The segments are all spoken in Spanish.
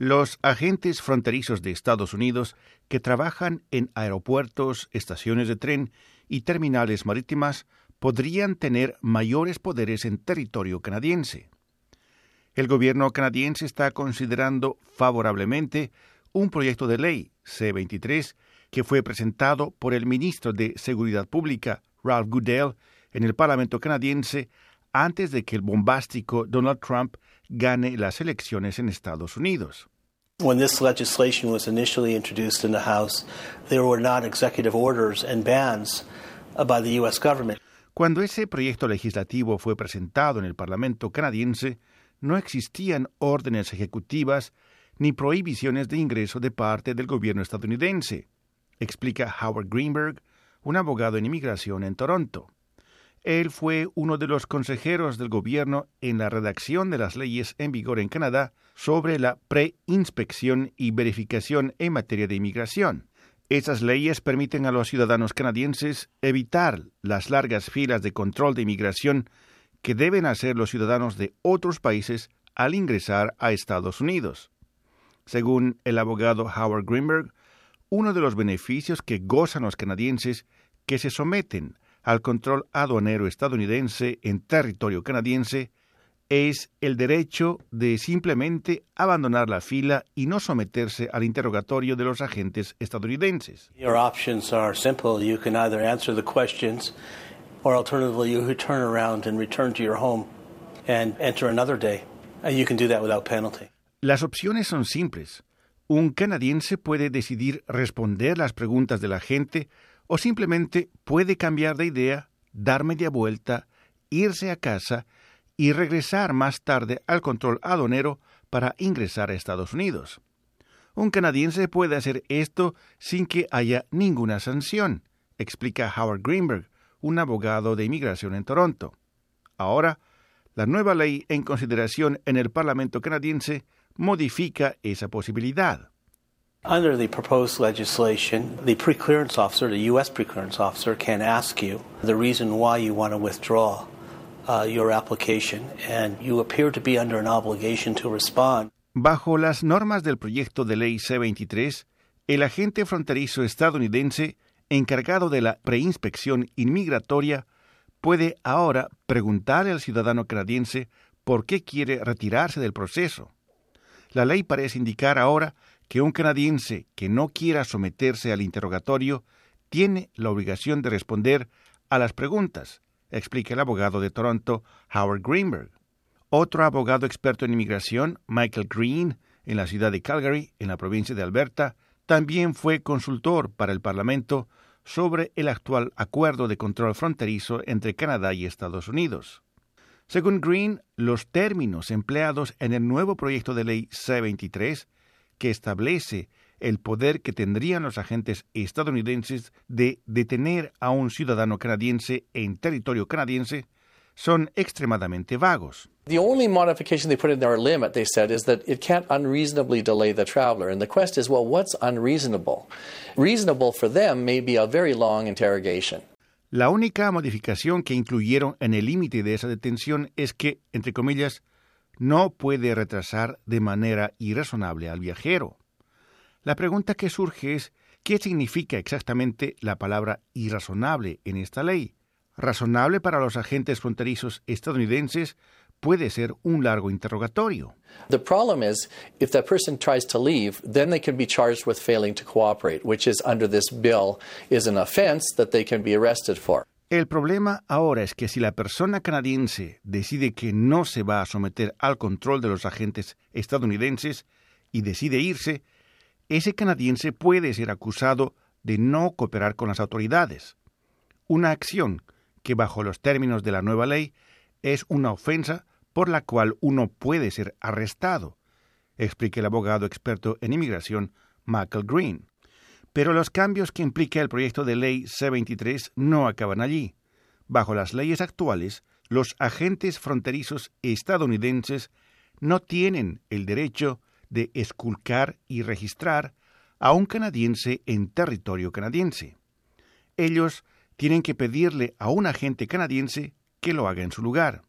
Los agentes fronterizos de Estados Unidos que trabajan en aeropuertos, estaciones de tren y terminales marítimas podrían tener mayores poderes en territorio canadiense. El gobierno canadiense está considerando favorablemente un proyecto de ley C-23 que fue presentado por el ministro de Seguridad Pública, Ralph Goodell, en el Parlamento canadiense antes de que el bombástico Donald Trump gane las elecciones en Estados Unidos. When this legislation was initially introduced in the House, there were not executive orders and bans uh, by the U.S. government. Cuando ese proyecto legislativo fue presentado en el Parlamento canadiense, no existían órdenes ejecutivas ni prohibiciones de ingreso de parte del gobierno estadounidense, explica Howard Greenberg, un abogado en inmigración en Toronto. Él fue uno de los consejeros del gobierno en la redacción de las leyes en vigor en Canadá sobre la preinspección y verificación en materia de inmigración. Esas leyes permiten a los ciudadanos canadienses evitar las largas filas de control de inmigración que deben hacer los ciudadanos de otros países al ingresar a Estados Unidos. Según el abogado Howard Greenberg, uno de los beneficios que gozan los canadienses que se someten al control aduanero estadounidense en territorio canadiense es el derecho de simplemente abandonar la fila y no someterse al interrogatorio de los agentes estadounidenses. Your options are simple. You can either answer the questions or alternatively you turn around and return to your home and enter another day. And you can do that without penalty. Las opciones son simples. Un canadiense puede decidir responder las preguntas de la gente o simplemente puede cambiar de idea, dar media vuelta, irse a casa y regresar más tarde al control aduanero para ingresar a Estados Unidos. Un canadiense puede hacer esto sin que haya ninguna sanción, explica Howard Greenberg, un abogado de inmigración en Toronto. Ahora, la nueva ley en consideración en el Parlamento canadiense modifica esa posibilidad. Under the proposed legislation, the pre-clearance officer, the U.S. pre-clearance officer, can ask you the reason why you want to withdraw uh, your application, and you appear to be under an obligation to respond. Bajo las normas del proyecto de ley C-23, el agente fronterizo estadounidense encargado de la preinspección inmigratoria puede ahora preguntarle al ciudadano canadiense por qué quiere retirarse del proceso. La ley parece indicar ahora que un canadiense que no quiera someterse al interrogatorio tiene la obligación de responder a las preguntas, explica el abogado de Toronto, Howard Greenberg. Otro abogado experto en inmigración, Michael Green, en la ciudad de Calgary, en la provincia de Alberta, también fue consultor para el Parlamento sobre el actual acuerdo de control fronterizo entre Canadá y Estados Unidos. Según Green, los términos empleados en el nuevo proyecto de ley C-23 que establece el poder que tendrían los agentes estadounidenses de detener a un ciudadano canadiense en territorio canadiense son extremadamente vagos. The only modification they put in their limit, they said, is that it can't unreasonably delay the traveler. And the question is, well, what's unreasonable? Reasonable for them may be a very long interrogation. La única modificación que incluyeron en el límite de esa detención es que, entre comillas, no puede retrasar de manera irrazonable al viajero. La pregunta que surge es ¿qué significa exactamente la palabra irrazonable en esta ley? Razonable para los agentes fronterizos estadounidenses puede ser un largo interrogatorio. The problem is, if that person tries to leave, then they can be charged with failing to cooperate, which is under this bill is an offense that they can be arrested for. El problema ahora es que si la persona canadiense decide que no se va a someter al control de los agentes estadounidenses y decide irse, ese canadiense puede ser acusado de no cooperar con las autoridades. Una acción que bajo los términos de la nueva ley es una ofensa por la cual uno puede ser arrestado, explica el abogado experto en inmigración Michael Green. Pero los cambios que implica el proyecto de ley C-23 no acaban allí. Bajo las leyes actuales, los agentes fronterizos estadounidenses no tienen el derecho de esculcar y registrar a un canadiense en territorio canadiense. Ellos tienen que pedirle a un agente canadiense que lo haga en su lugar.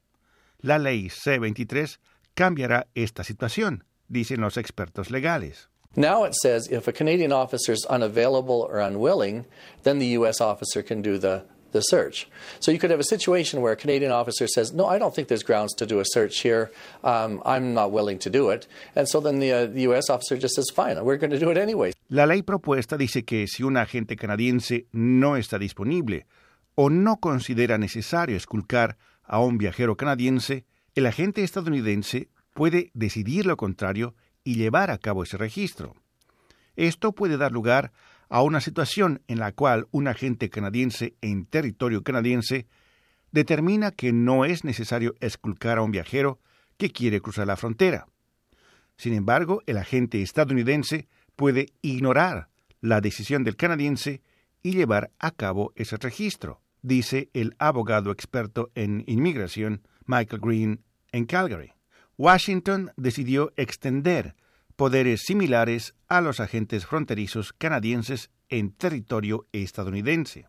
La ley C-23 cambiará esta situación, dicen los expertos legales. Now it says if a Canadian officer is unavailable or unwilling, then the U.S. officer can do the, the search. So you could have a situation where a Canadian officer says, No, I don't think there's grounds to do a search here. Um, I'm not willing to do it. And so then the, uh, the U.S. officer just says, Fine, we're going to do it anyway. La ley propuesta dice que si un agente canadiense no está disponible o no considera necesario esculcar a un viajero canadiense, el agente estadounidense puede decidir lo contrario y llevar a cabo ese registro. Esto puede dar lugar a una situación en la cual un agente canadiense en territorio canadiense determina que no es necesario esculcar a un viajero que quiere cruzar la frontera. Sin embargo, el agente estadounidense puede ignorar la decisión del canadiense y llevar a cabo ese registro, dice el abogado experto en inmigración Michael Green en Calgary. Washington decidió extender poderes similares a los agentes fronterizos canadienses en territorio estadounidense.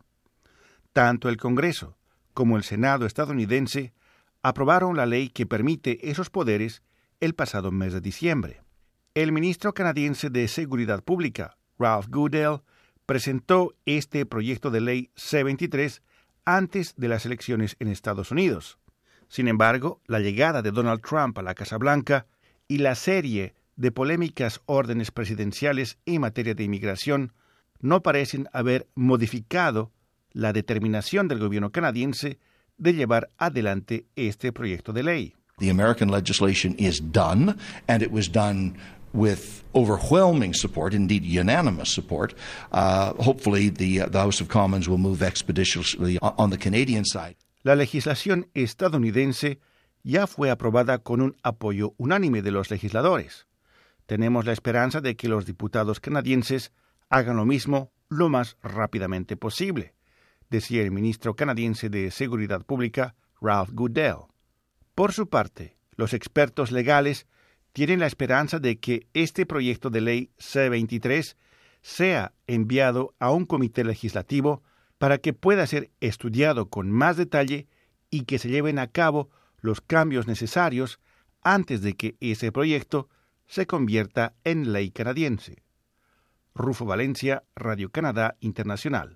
Tanto el Congreso como el Senado estadounidense aprobaron la ley que permite esos poderes el pasado mes de diciembre. El ministro canadiense de Seguridad Pública, Ralph Goodell, presentó este proyecto de ley C-23 antes de las elecciones en Estados Unidos. Sin embargo, la llegada de Donald Trump a la Casa Blanca y la serie de polémicas órdenes presidenciales en materia de inmigración no parecen haber modificado la determinación del gobierno canadiense de llevar adelante este proyecto de ley. The American legislation is done, and it was done with overwhelming support, indeed unanimous support. Uh, hopefully, the, uh, the House of Commons will move expeditiously on the Canadian side. La legislación estadounidense ya fue aprobada con un apoyo unánime de los legisladores. Tenemos la esperanza de que los diputados canadienses hagan lo mismo lo más rápidamente posible, decía el ministro canadiense de Seguridad Pública, Ralph Goodell. Por su parte, los expertos legales tienen la esperanza de que este proyecto de ley C-23 sea enviado a un comité legislativo para que pueda ser estudiado con más detalle y que se lleven a cabo los cambios necesarios antes de que ese proyecto se convierta en ley canadiense. Rufo Valencia, Radio Canadá Internacional.